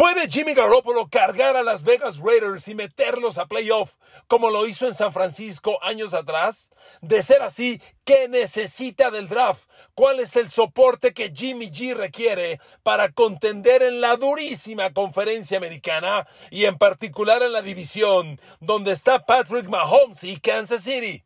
¿Puede Jimmy Garoppolo cargar a Las Vegas Raiders y meterlos a playoff como lo hizo en San Francisco años atrás? De ser así, ¿qué necesita del draft? ¿Cuál es el soporte que Jimmy G requiere para contender en la durísima conferencia americana y en particular en la división donde está Patrick Mahomes y Kansas City?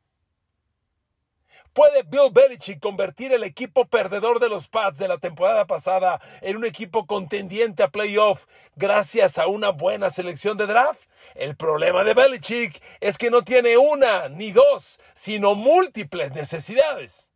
¿Puede Bill Belichick convertir el equipo perdedor de los Pats de la temporada pasada en un equipo contendiente a playoff gracias a una buena selección de draft? El problema de Belichick es que no tiene una ni dos, sino múltiples necesidades.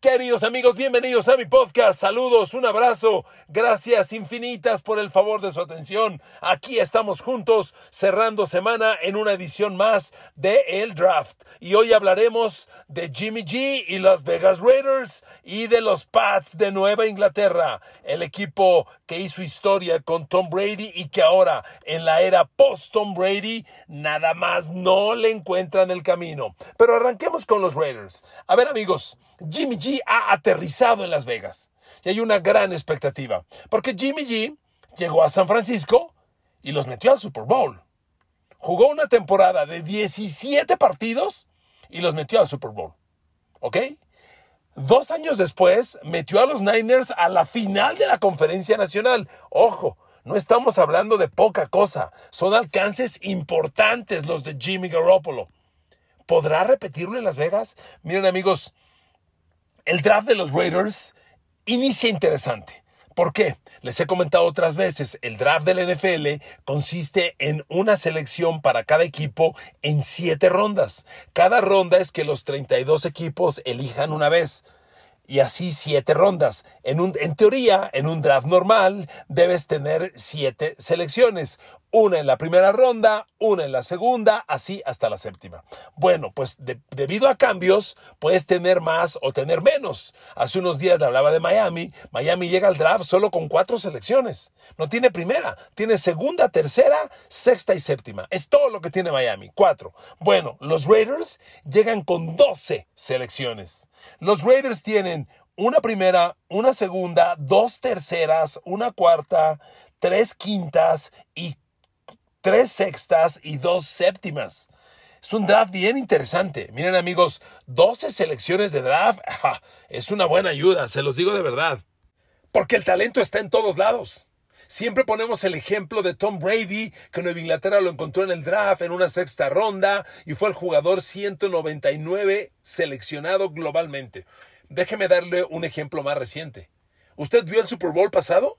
Queridos amigos, bienvenidos a mi podcast. Saludos, un abrazo. Gracias infinitas por el favor de su atención. Aquí estamos juntos cerrando semana en una edición más de El Draft. Y hoy hablaremos de Jimmy G y las Vegas Raiders y de los Pats de Nueva Inglaterra, el equipo que hizo historia con Tom Brady y que ahora en la era post Tom Brady nada más no le encuentran el camino. Pero arranquemos con los Raiders. A ver amigos, Jimmy G ha aterrizado en Las Vegas y hay una gran expectativa, porque Jimmy G llegó a San Francisco y los metió al Super Bowl. Jugó una temporada de 17 partidos y los metió al Super Bowl. ¿Ok? Dos años después metió a los Niners a la final de la conferencia nacional. Ojo, no estamos hablando de poca cosa. Son alcances importantes los de Jimmy Garoppolo. ¿Podrá repetirlo en Las Vegas? Miren amigos, el draft de los Raiders inicia interesante. ¿Por qué? Les he comentado otras veces, el draft del NFL consiste en una selección para cada equipo en siete rondas. Cada ronda es que los 32 equipos elijan una vez y así siete rondas. En, un, en teoría, en un draft normal, debes tener siete selecciones. Una en la primera ronda, una en la segunda, así hasta la séptima. Bueno, pues debido a cambios, puedes tener más o tener menos. Hace unos días hablaba de Miami. Miami llega al draft solo con cuatro selecciones. No tiene primera, tiene segunda, tercera, sexta y séptima. Es todo lo que tiene Miami, cuatro. Bueno, los Raiders llegan con doce selecciones. Los Raiders tienen una primera, una segunda, dos terceras, una cuarta, tres quintas y tres sextas y dos séptimas. Es un draft bien interesante. Miren amigos, 12 selecciones de draft es una buena ayuda, se los digo de verdad. Porque el talento está en todos lados. Siempre ponemos el ejemplo de Tom Brady, que Nueva Inglaterra lo encontró en el draft en una sexta ronda y fue el jugador 199 seleccionado globalmente. Déjeme darle un ejemplo más reciente. ¿Usted vio el Super Bowl pasado?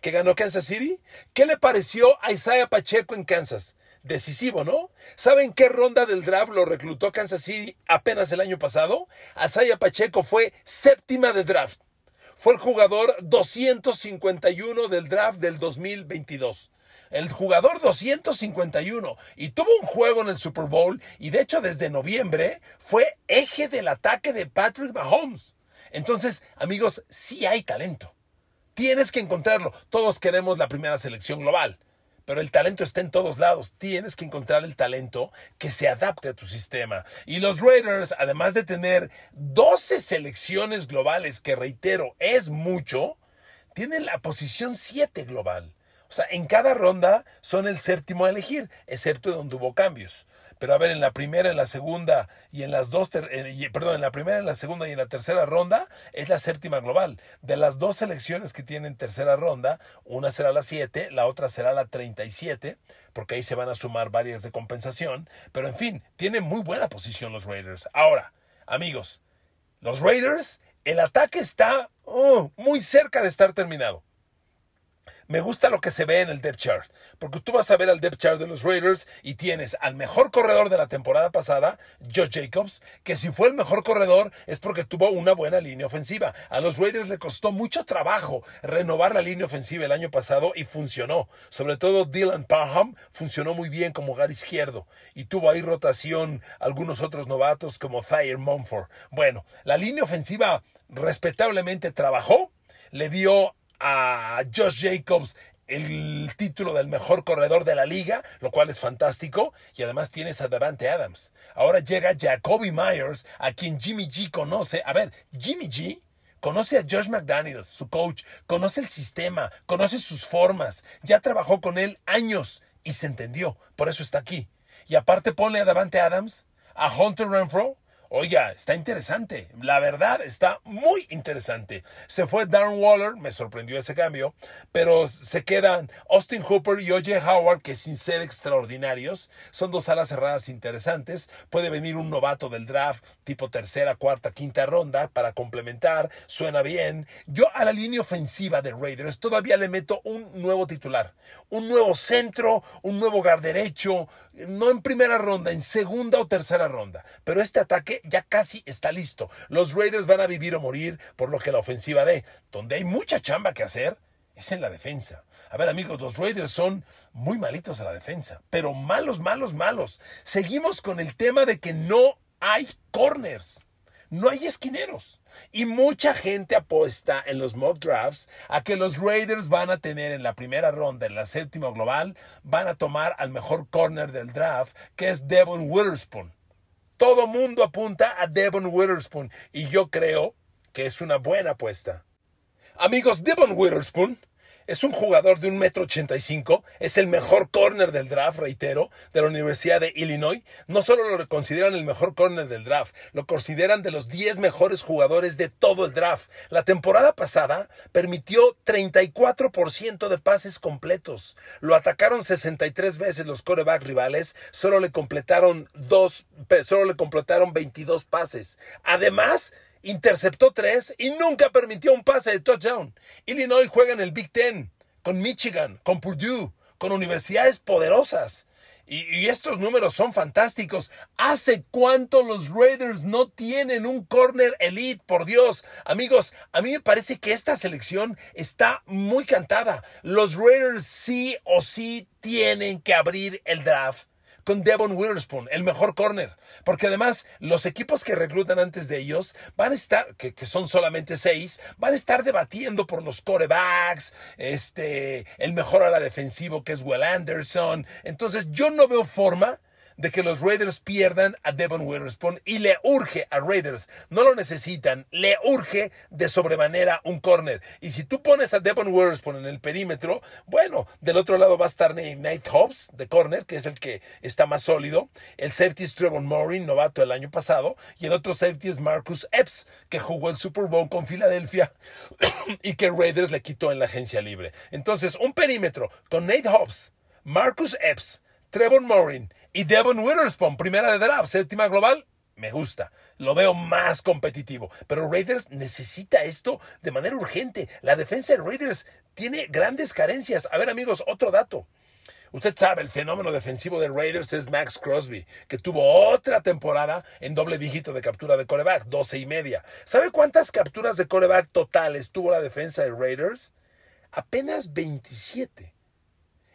Que ganó Kansas City? ¿Qué le pareció a Isaiah Pacheco en Kansas? Decisivo, ¿no? ¿Saben qué ronda del draft lo reclutó Kansas City apenas el año pasado? Isaiah Pacheco fue séptima de draft. Fue el jugador 251 del draft del 2022 el jugador 251 y tuvo un juego en el Super Bowl y de hecho desde noviembre fue eje del ataque de Patrick Mahomes. Entonces, amigos, sí hay talento. Tienes que encontrarlo. Todos queremos la primera selección global, pero el talento está en todos lados. Tienes que encontrar el talento que se adapte a tu sistema. Y los Raiders, además de tener 12 selecciones globales, que reitero, es mucho, tienen la posición 7 global. O sea, en cada ronda son el séptimo a elegir, excepto donde hubo cambios. Pero a ver, en la primera, en la segunda y en las dos, perdón, en la primera, en la segunda y en la tercera ronda es la séptima global. De las dos selecciones que tienen tercera ronda, una será la 7, la otra será la 37, porque ahí se van a sumar varias de compensación. Pero en fin, tienen muy buena posición los Raiders. Ahora, amigos, los Raiders, el ataque está oh, muy cerca de estar terminado. Me gusta lo que se ve en el depth chart, porque tú vas a ver al depth chart de los Raiders y tienes al mejor corredor de la temporada pasada, Joe Jacobs, que si fue el mejor corredor es porque tuvo una buena línea ofensiva. A los Raiders le costó mucho trabajo renovar la línea ofensiva el año pasado y funcionó. Sobre todo Dylan Parham funcionó muy bien como hogar izquierdo y tuvo ahí rotación algunos otros novatos como Thayer Mumford. Bueno, la línea ofensiva respetablemente trabajó, le dio a Josh Jacobs el título del mejor corredor de la liga, lo cual es fantástico, y además tienes a Davante Adams. Ahora llega Jacoby Myers, a quien Jimmy G conoce. A ver, Jimmy G Conoce a Josh McDaniels, su coach, conoce el sistema, conoce sus formas, ya trabajó con él años y se entendió, por eso está aquí. Y aparte pone a Davante Adams, a Hunter Renfro, Oiga, está interesante. La verdad, está muy interesante. Se fue Darren Waller, me sorprendió ese cambio, pero se quedan Austin Hooper y O.J. Howard, que sin ser extraordinarios, son dos alas cerradas interesantes. Puede venir un novato del draft, tipo tercera, cuarta, quinta ronda, para complementar. Suena bien. Yo a la línea ofensiva de Raiders todavía le meto un nuevo titular, un nuevo centro, un nuevo guard derecho, no en primera ronda, en segunda o tercera ronda. Pero este ataque ya casi está listo. Los Raiders van a vivir o morir por lo que la ofensiva dé. Donde hay mucha chamba que hacer es en la defensa. A ver amigos, los Raiders son muy malitos a la defensa, pero malos, malos, malos. Seguimos con el tema de que no hay corners. No hay esquineros. Y mucha gente apuesta en los mock drafts a que los Raiders van a tener en la primera ronda, en la séptima global, van a tomar al mejor corner del draft, que es Devon Witherspoon. Todo mundo apunta a Devon Witherspoon y yo creo que es una buena apuesta. Amigos, Devon Witherspoon es un jugador de un metro ochenta y cinco, es el mejor corner del draft, reitero, de la Universidad de Illinois. No solo lo consideran el mejor corner del draft, lo consideran de los 10 mejores jugadores de todo el draft. La temporada pasada permitió 34% de pases completos. Lo atacaron 63 veces los coreback rivales, solo le completaron dos, solo le completaron 22 pases. Además, interceptó tres y nunca permitió un pase de touchdown. Illinois juega en el Big Ten, con Michigan, con Purdue, con universidades poderosas. Y, estos números son fantásticos. ¿Hace cuánto los Raiders no tienen un corner elite? Por Dios. Amigos, a mí me parece que esta selección está muy cantada. Los Raiders sí o sí tienen que abrir el draft con Devon Witherspoon, el mejor corner. Porque además los equipos que reclutan antes de ellos van a estar, que, son solamente seis, van a estar debatiendo por los corebacks, este, el mejor ala defensivo que es Will Anderson. Entonces yo no veo forma de que los Raiders pierdan a Devon Witherspoon y le urge a Raiders, no lo necesitan, le urge de sobremanera un corner. Y si tú pones a Devon Witherspoon en el perímetro, bueno, del otro lado va a estar Nate Hobbs de corner, que es el que está más sólido. El safety es Trevor Murray, novato el año pasado. Y el otro safety es Marcus Epps, que jugó el Super Bowl con Filadelfia y que Raiders le quitó en la agencia libre. Entonces, un perímetro con Nate Hobbs, Marcus Epps, Trevor Murray y Devon Witherspoon, primera de draft, séptima global, me gusta. Lo veo más competitivo. Pero Raiders necesita esto de manera urgente. La defensa de Raiders tiene grandes carencias. A ver, amigos, otro dato. Usted sabe, el fenómeno defensivo de Raiders es Max Crosby, que tuvo otra temporada en doble dígito de captura de coreback, 12 y media. ¿Sabe cuántas capturas de coreback totales tuvo la defensa de Raiders? Apenas 27.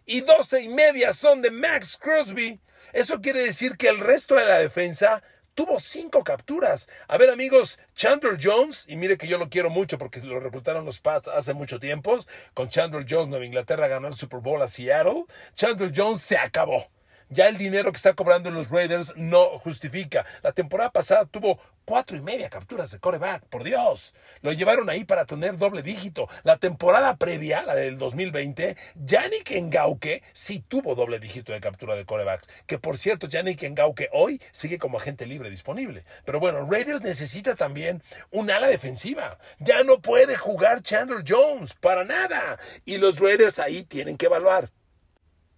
Y 12 y media son de Max Crosby. Eso quiere decir que el resto de la defensa tuvo cinco capturas. A ver, amigos, Chandler Jones, y mire que yo lo quiero mucho porque lo reclutaron los Pats hace mucho tiempo. Con Chandler Jones, Nueva Inglaterra ganó el Super Bowl a Seattle. Chandler Jones se acabó. Ya el dinero que está cobrando los Raiders no justifica. La temporada pasada tuvo cuatro y media capturas de coreback, por Dios. Lo llevaron ahí para tener doble dígito. La temporada previa, la del 2020, Yannick Ngauke sí tuvo doble dígito de captura de corebacks. Que por cierto, Yannick Ngauke hoy sigue como agente libre disponible. Pero bueno, Raiders necesita también un ala defensiva. Ya no puede jugar Chandler Jones para nada. Y los Raiders ahí tienen que evaluar.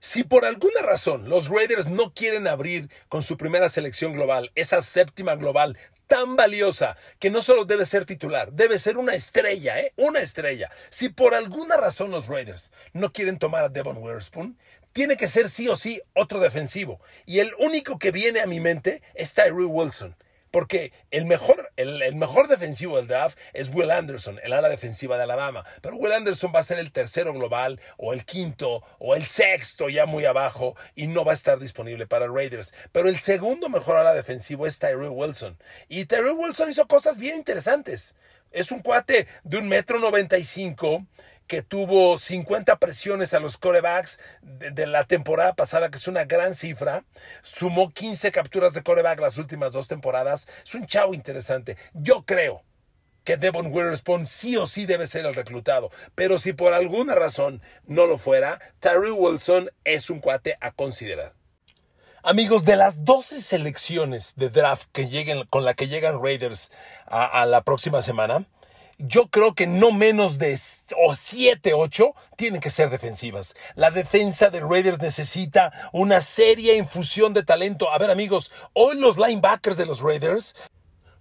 Si por alguna razón los Raiders no quieren abrir con su primera selección global, esa séptima global tan valiosa que no solo debe ser titular, debe ser una estrella, ¿eh? Una estrella. Si por alguna razón los Raiders no quieren tomar a Devon Witherspoon, tiene que ser sí o sí otro defensivo. Y el único que viene a mi mente es Tyree Wilson. Porque el mejor, el, mejor defensivo del draft es Will Anderson, el ala defensiva de Alabama. Pero Will Anderson va a ser el tercero global, o el quinto, o el sexto, ya muy abajo, y no va a estar disponible para Raiders. Pero el segundo mejor ala defensivo es Tyree Wilson. Y Tyree Wilson hizo cosas bien interesantes. Es un cuate de un metro noventa y cinco que tuvo 50 presiones a los corebacks de, la temporada pasada, que es una gran cifra. Sumó 15 capturas de coreback las últimas dos temporadas. Es un chavo interesante. Yo creo que Devon Witherspoon sí o sí debe ser el reclutado. Pero si por alguna razón no lo fuera, Tyree Wilson es un cuate a considerar. Amigos, de las 12 selecciones de draft que lleguen, con la que llegan Raiders a, a la próxima semana, yo creo que no menos de 7, 8 tienen que ser defensivas. La defensa de Raiders necesita una seria infusión de talento. A ver amigos, hoy los linebackers de los Raiders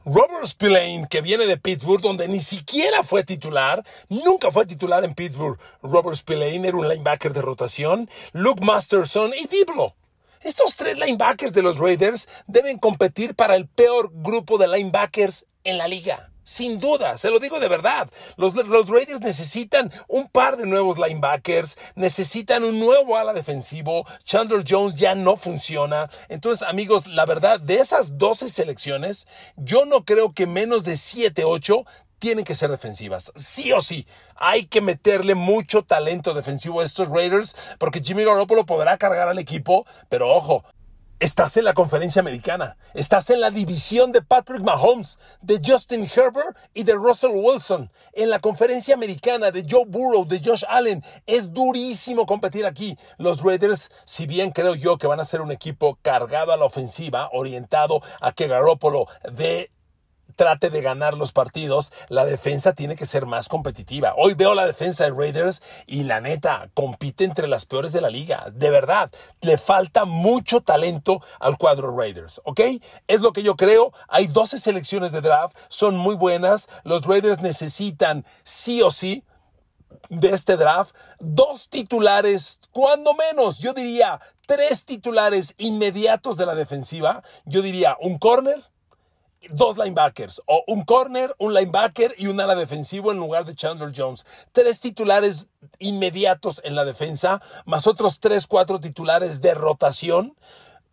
Robert Spillane, que viene de Pittsburgh, donde ni siquiera fue titular, nunca fue titular en Pittsburgh. Robert Spillane era un linebacker de rotación. Luke Masterson y Diblo. Estos tres linebackers de los Raiders deben competir para el peor grupo de linebackers en la liga. Sin duda, se lo digo de verdad. Los, los, Raiders necesitan un par de nuevos linebackers, necesitan un nuevo ala defensivo. Chandler Jones ya no funciona. Entonces, amigos, la verdad, de esas 12 selecciones, yo no creo que menos de 7, 8 tienen que ser defensivas. Sí o sí. Hay que meterle mucho talento defensivo a estos Raiders porque Jimmy Garoppolo podrá cargar al equipo, pero ojo, Estás en la conferencia americana, estás en la división de Patrick Mahomes, de Justin Herbert y de Russell Wilson. En la conferencia americana de Joe Burrow, de Josh Allen. Es durísimo competir aquí. Los Raiders, si bien creo yo que van a ser un equipo cargado a la ofensiva, orientado a que Garoppolo dé trate de ganar los partidos, la defensa tiene que ser más competitiva. Hoy veo la defensa de Raiders y la neta, compite entre las peores de la liga. De verdad, le falta mucho talento al cuadro Raiders, ¿ok? Es lo que yo creo. Hay 12 selecciones de draft, son muy buenas. Los Raiders necesitan sí o sí de este draft dos titulares, cuando menos, yo diría tres titulares inmediatos de la defensiva. Yo diría un corner dos linebackers, o un corner, un linebacker y un ala defensivo en lugar de Chandler Jones. Tres titulares inmediatos en la defensa, más otros tres, cuatro titulares de rotación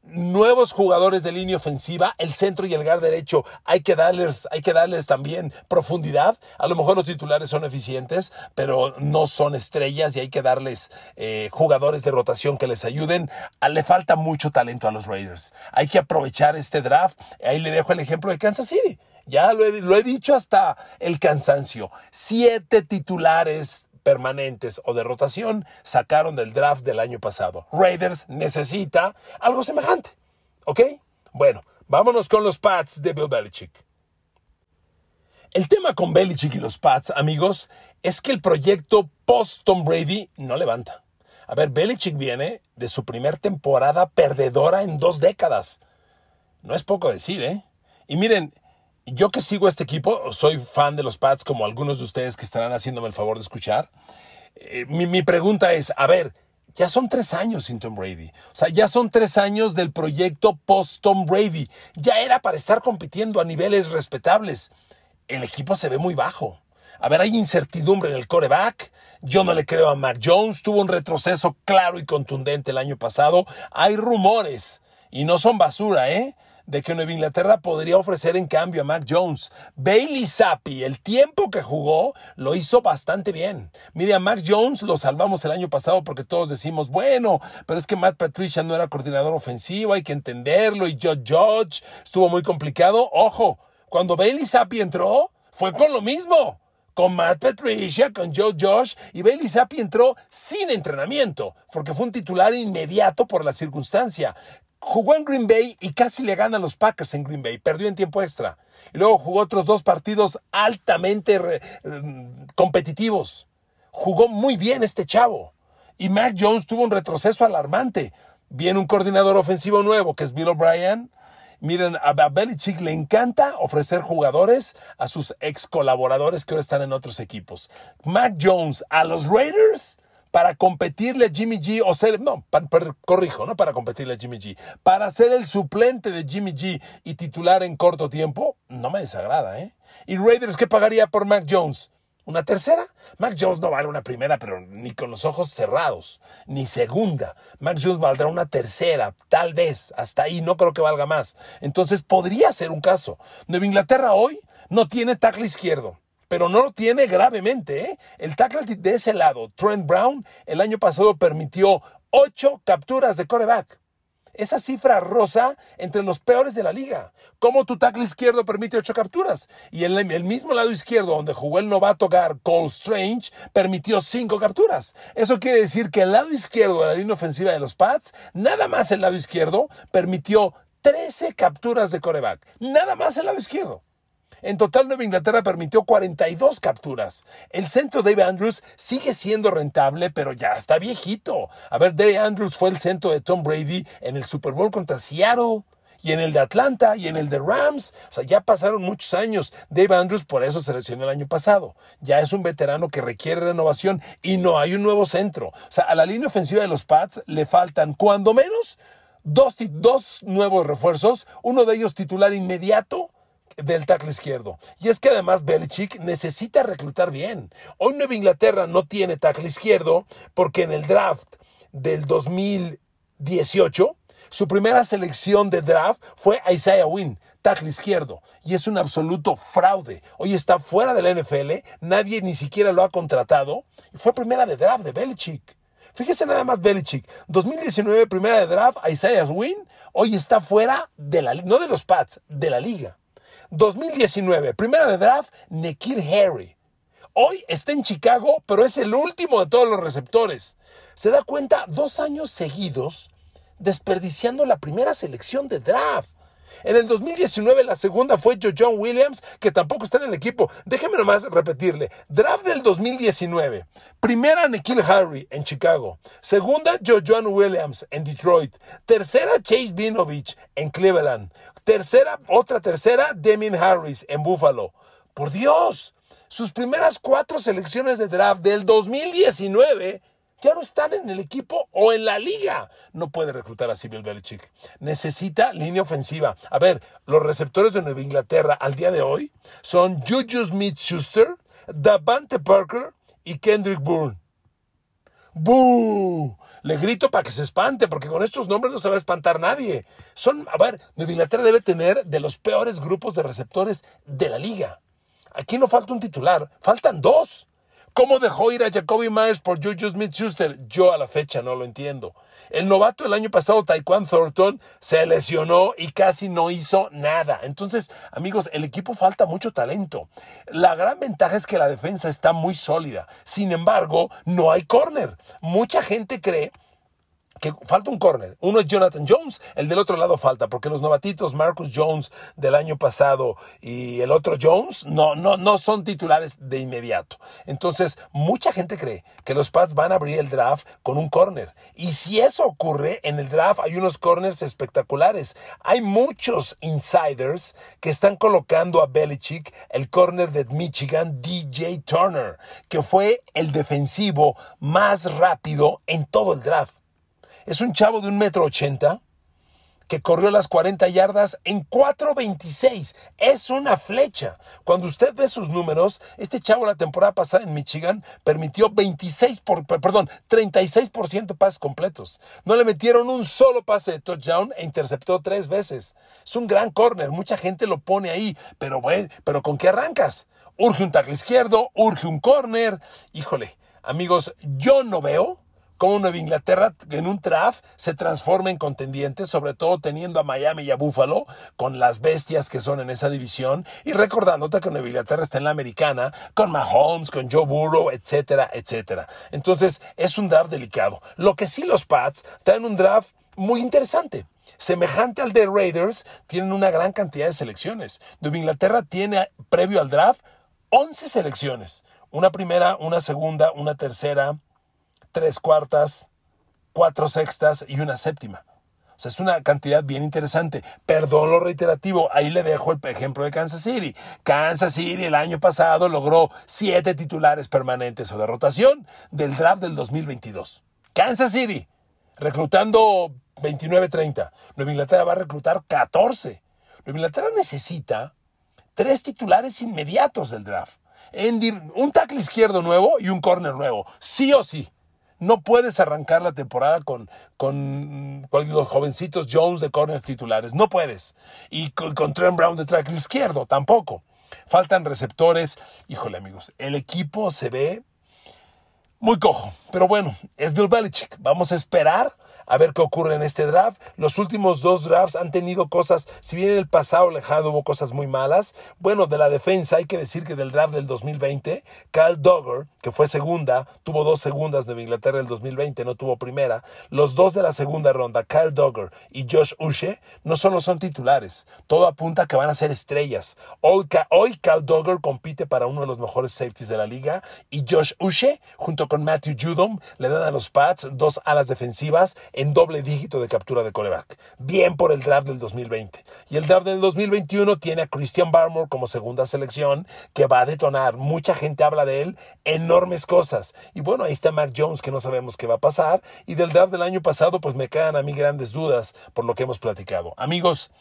nuevos jugadores de línea ofensiva, el centro y el gar derecho, hay que darles, hay que darles también profundidad. A lo mejor los titulares son eficientes, pero no son estrellas y hay que darles eh, jugadores de rotación que les ayuden. Ah, le falta mucho talento a los Raiders. Hay que aprovechar este draft. Ahí le dejo el ejemplo de Kansas City. Ya lo he dicho hasta el cansancio. Siete titulares permanentes o de rotación sacaron del draft del año pasado. Raiders necesita algo semejante. ¿Ok? Bueno, vámonos con los Pats de Bill Belichick. El tema con Belichick y los Pats, amigos, es que el proyecto post-Tom Brady no levanta. A ver, Belichick viene de su primer temporada perdedora en dos décadas. No es poco decir, ¿eh? Y miren, yo que sigo este equipo, soy fan de los Pats como algunos de ustedes que estarán haciéndome el favor de escuchar. Eh, mi, mi, pregunta es, a ver, ya son tres años sin Tom Brady. O sea, ya son tres años del proyecto post-Tom Brady. Ya era para estar compitiendo a niveles respetables. El equipo se ve muy bajo. A ver, hay incertidumbre en el coreback. Yo no le creo a Mac Jones. Tuvo un retroceso claro y contundente el año pasado. Hay rumores. Y no son basura, ¿eh? De que Nueva Inglaterra podría ofrecer en cambio a Mac Jones. Bailey Zappi, el tiempo que jugó, lo hizo bastante bien. Mire, a Mac Jones lo salvamos el año pasado porque todos decimos, bueno, pero es que Matt Patricia no era coordinador ofensivo, hay que entenderlo, y Joe Judge estuvo muy complicado. Ojo, cuando Bailey Zappi entró, fue con lo mismo con Matt Patricia, con Joe Josh, y Bailey Zappi entró sin entrenamiento, porque fue un titular inmediato por la circunstancia jugó en Green Bay y casi le gana a los Packers en Green Bay. Perdió en tiempo extra. Y luego jugó otros dos partidos altamente mm, competitivos. Jugó muy bien este chavo. Y Mac Jones tuvo un retroceso alarmante. Viene un coordinador ofensivo nuevo que es Bill O'Brien. Miren, a Belichick le encanta ofrecer jugadores a sus ex colaboradores que ahora están en otros equipos. Mac Jones a los Raiders para competirle a Jimmy G o ser, no, corrijo, no para competirle a Jimmy G, para ser el suplente de Jimmy G y titular en corto tiempo, no me desagrada, ¿eh? ¿Y Raiders qué pagaría por Mac Jones? ¿Una tercera? Mac Jones no vale una primera, pero ni con los ojos cerrados, ni segunda. Mac Jones valdrá una tercera, tal vez, hasta ahí, no creo que valga más. Entonces podría ser un caso. Nueva Inglaterra hoy no tiene tackle izquierdo pero no lo tiene gravemente. ¿eh? El tackle de ese lado, Trent Brown, el año pasado permitió ocho capturas de coreback. esa cifra rosa entre los peores de la liga. ¿Cómo tu tackle izquierdo permite ocho capturas? Y el mismo lado izquierdo, donde jugó el novato Gar Cole Strange, permitió cinco capturas. Eso quiere decir que el lado izquierdo de la línea ofensiva de los Pats, nada más el lado izquierdo, permitió 13 capturas de coreback. Nada más el lado izquierdo. En total, Nueva Inglaterra permitió 42 capturas. El centro Dave Andrews sigue siendo rentable, pero ya está viejito. A ver, Dave Andrews fue el centro de Tom Brady en el Super Bowl contra Seattle y en el de Atlanta y en el de Rams. O sea, ya pasaron muchos años. Dave Andrews por eso se lesionó el año pasado. Ya es un veterano que requiere renovación y no hay un nuevo centro. O sea, a la línea ofensiva de los Pats le faltan, cuando menos, dos, dos nuevos refuerzos. Uno de ellos titular inmediato del tackle izquierdo. Y es que además Belichick necesita reclutar bien. Hoy Nueva Inglaterra no tiene tackle izquierdo porque en el draft del 2018 su primera selección de draft fue Isaiah Wynn, tackle izquierdo, y es un absoluto fraude. Hoy está fuera de la NFL, nadie ni siquiera lo ha contratado, y fue primera de draft de Belichick. Fíjese nada más Belichick, 2019 primera de draft Isaiah Wynn, hoy está fuera de la no de los Pats, de la liga. 2019, primera de draft, Nekir Harry. Hoy está en Chicago, pero es el último de todos los receptores. Se da cuenta dos años seguidos desperdiciando la primera selección de draft. En el 2019 la segunda fue John Williams, que tampoco está en el equipo. Déjeme nomás repetirle. Draft del 2019. Primera Nikhil Harry en Chicago. Segunda John Williams en Detroit. Tercera Chase Vinovich en Cleveland. Tercera, otra tercera Deming Harris en Buffalo. Por Dios, sus primeras cuatro selecciones de draft del 2019 ya no están en el equipo o en la liga. No puede reclutar a Sibyl Belichick. Necesita línea ofensiva. A ver, los receptores de Nueva Inglaterra al día de hoy son Juju Smith-Schuster, Davante Parker y Kendrick Bourne. ¡Boo! Le grito para que se espante, porque con estos nombres no se va a espantar nadie. Son, a ver, Nueva Inglaterra debe tener de los peores grupos de receptores de la liga. Aquí no falta un titular, faltan dos. ¿Cómo dejó ir a Jacoby Myers por Juju Smith-Schuster? Yo a la fecha no lo entiendo. El novato del año pasado, Taekwondo Thornton, se lesionó y casi no hizo nada. Entonces, amigos, el equipo falta mucho talento. La gran ventaja es que la defensa está muy sólida. Sin embargo, no hay corner. Mucha gente cree que falta un corner. Uno es Jonathan Jones, el del otro lado falta, porque los novatitos Marcus Jones del año pasado y el otro Jones no, no, no son titulares de inmediato. Entonces, mucha gente cree que los Pats van a abrir el draft con un corner. Y si eso ocurre, en el draft hay unos corners espectaculares. Hay muchos insiders que están colocando a Belichick el corner de Michigan, DJ Turner, que fue el defensivo más rápido en todo el draft. Es un chavo de un metro ochenta que corrió las 40 yardas en 4.26. Es una flecha. Cuando usted ve sus números, este chavo la temporada pasada en Michigan permitió 26 por, perdón, 36% pases completos. No le metieron un solo pase de touchdown e interceptó tres veces. Es un gran corner. Mucha gente lo pone ahí. Pero bueno, pero ¿con qué arrancas? Urge un tackle izquierdo, urge un corner. Híjole, amigos, yo no veo cómo Nueva Inglaterra en un draft se transforma en contendiente, sobre todo teniendo a Miami y a Buffalo con las bestias que son en esa división y recordándote que Nueva Inglaterra está en la americana con Mahomes, con Joe Burrow, etcétera, etcétera. Entonces es un draft delicado. Lo que sí los Pats traen un draft muy interesante. Semejante al de Raiders, tienen una gran cantidad de selecciones. Nueva Inglaterra tiene, previo al draft, 11 selecciones. Una primera, una segunda, una tercera, tres cuartas, cuatro sextas y una séptima. O sea, es una cantidad bien interesante. Perdón lo reiterativo, ahí le dejo el ejemplo de Kansas City. Kansas City el año pasado logró siete titulares permanentes o de rotación del draft del 2022. Kansas City, reclutando 29-30. Nueva Inglaterra va a reclutar 14. Nueva Inglaterra necesita tres titulares inmediatos del draft. un tackle izquierdo nuevo y un corner nuevo. Sí o sí. No puedes arrancar la temporada con, con, los jovencitos Jones de corner titulares. No puedes. Y con, Trent Brown de track izquierdo tampoco. Faltan receptores. Híjole, amigos, el equipo se ve muy cojo. Pero bueno, es Bill Belichick. Vamos a esperar a ver qué ocurre en este draft. Los últimos dos drafts han tenido cosas, si bien en el pasado lejano hubo cosas muy malas, bueno, de la defensa hay que decir que del draft del 2020, Kyle Dogger, que fue segunda, tuvo dos segundas Nueva Inglaterra el 2020, no tuvo primera. Los dos de la segunda ronda, Kyle Dogger y Josh Uche, no solo son titulares, todo apunta a que van a ser estrellas. Hoy, Kyle Dogger compite para uno de los mejores safeties de la liga y Josh Uche, junto con Matthew Judom, le dan a los Pats dos alas defensivas en doble dígito de captura de coreback. Bien por el draft del 2020. Y el draft del 2021 tiene a Christian Barmore como segunda selección que va a detonar. Mucha gente habla de él, enormes cosas. Y bueno, ahí está Mac Jones que no sabemos qué va a pasar. Y del draft del año pasado pues me quedan a mí grandes dudas por lo que hemos platicado. Amigos,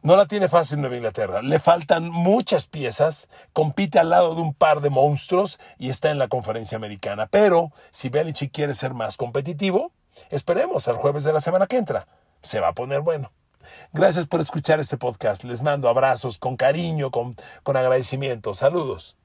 no la tiene fácil Nueva Inglaterra. Le faltan muchas piezas, compite al lado de un par de monstruos y está en la conferencia americana. Pero si Belichick quiere ser más competitivo, esperemos al jueves de la semana que entra. Se va a poner bueno. Gracias por escuchar este podcast. Les mando abrazos con cariño, con, con agradecimiento. Saludos.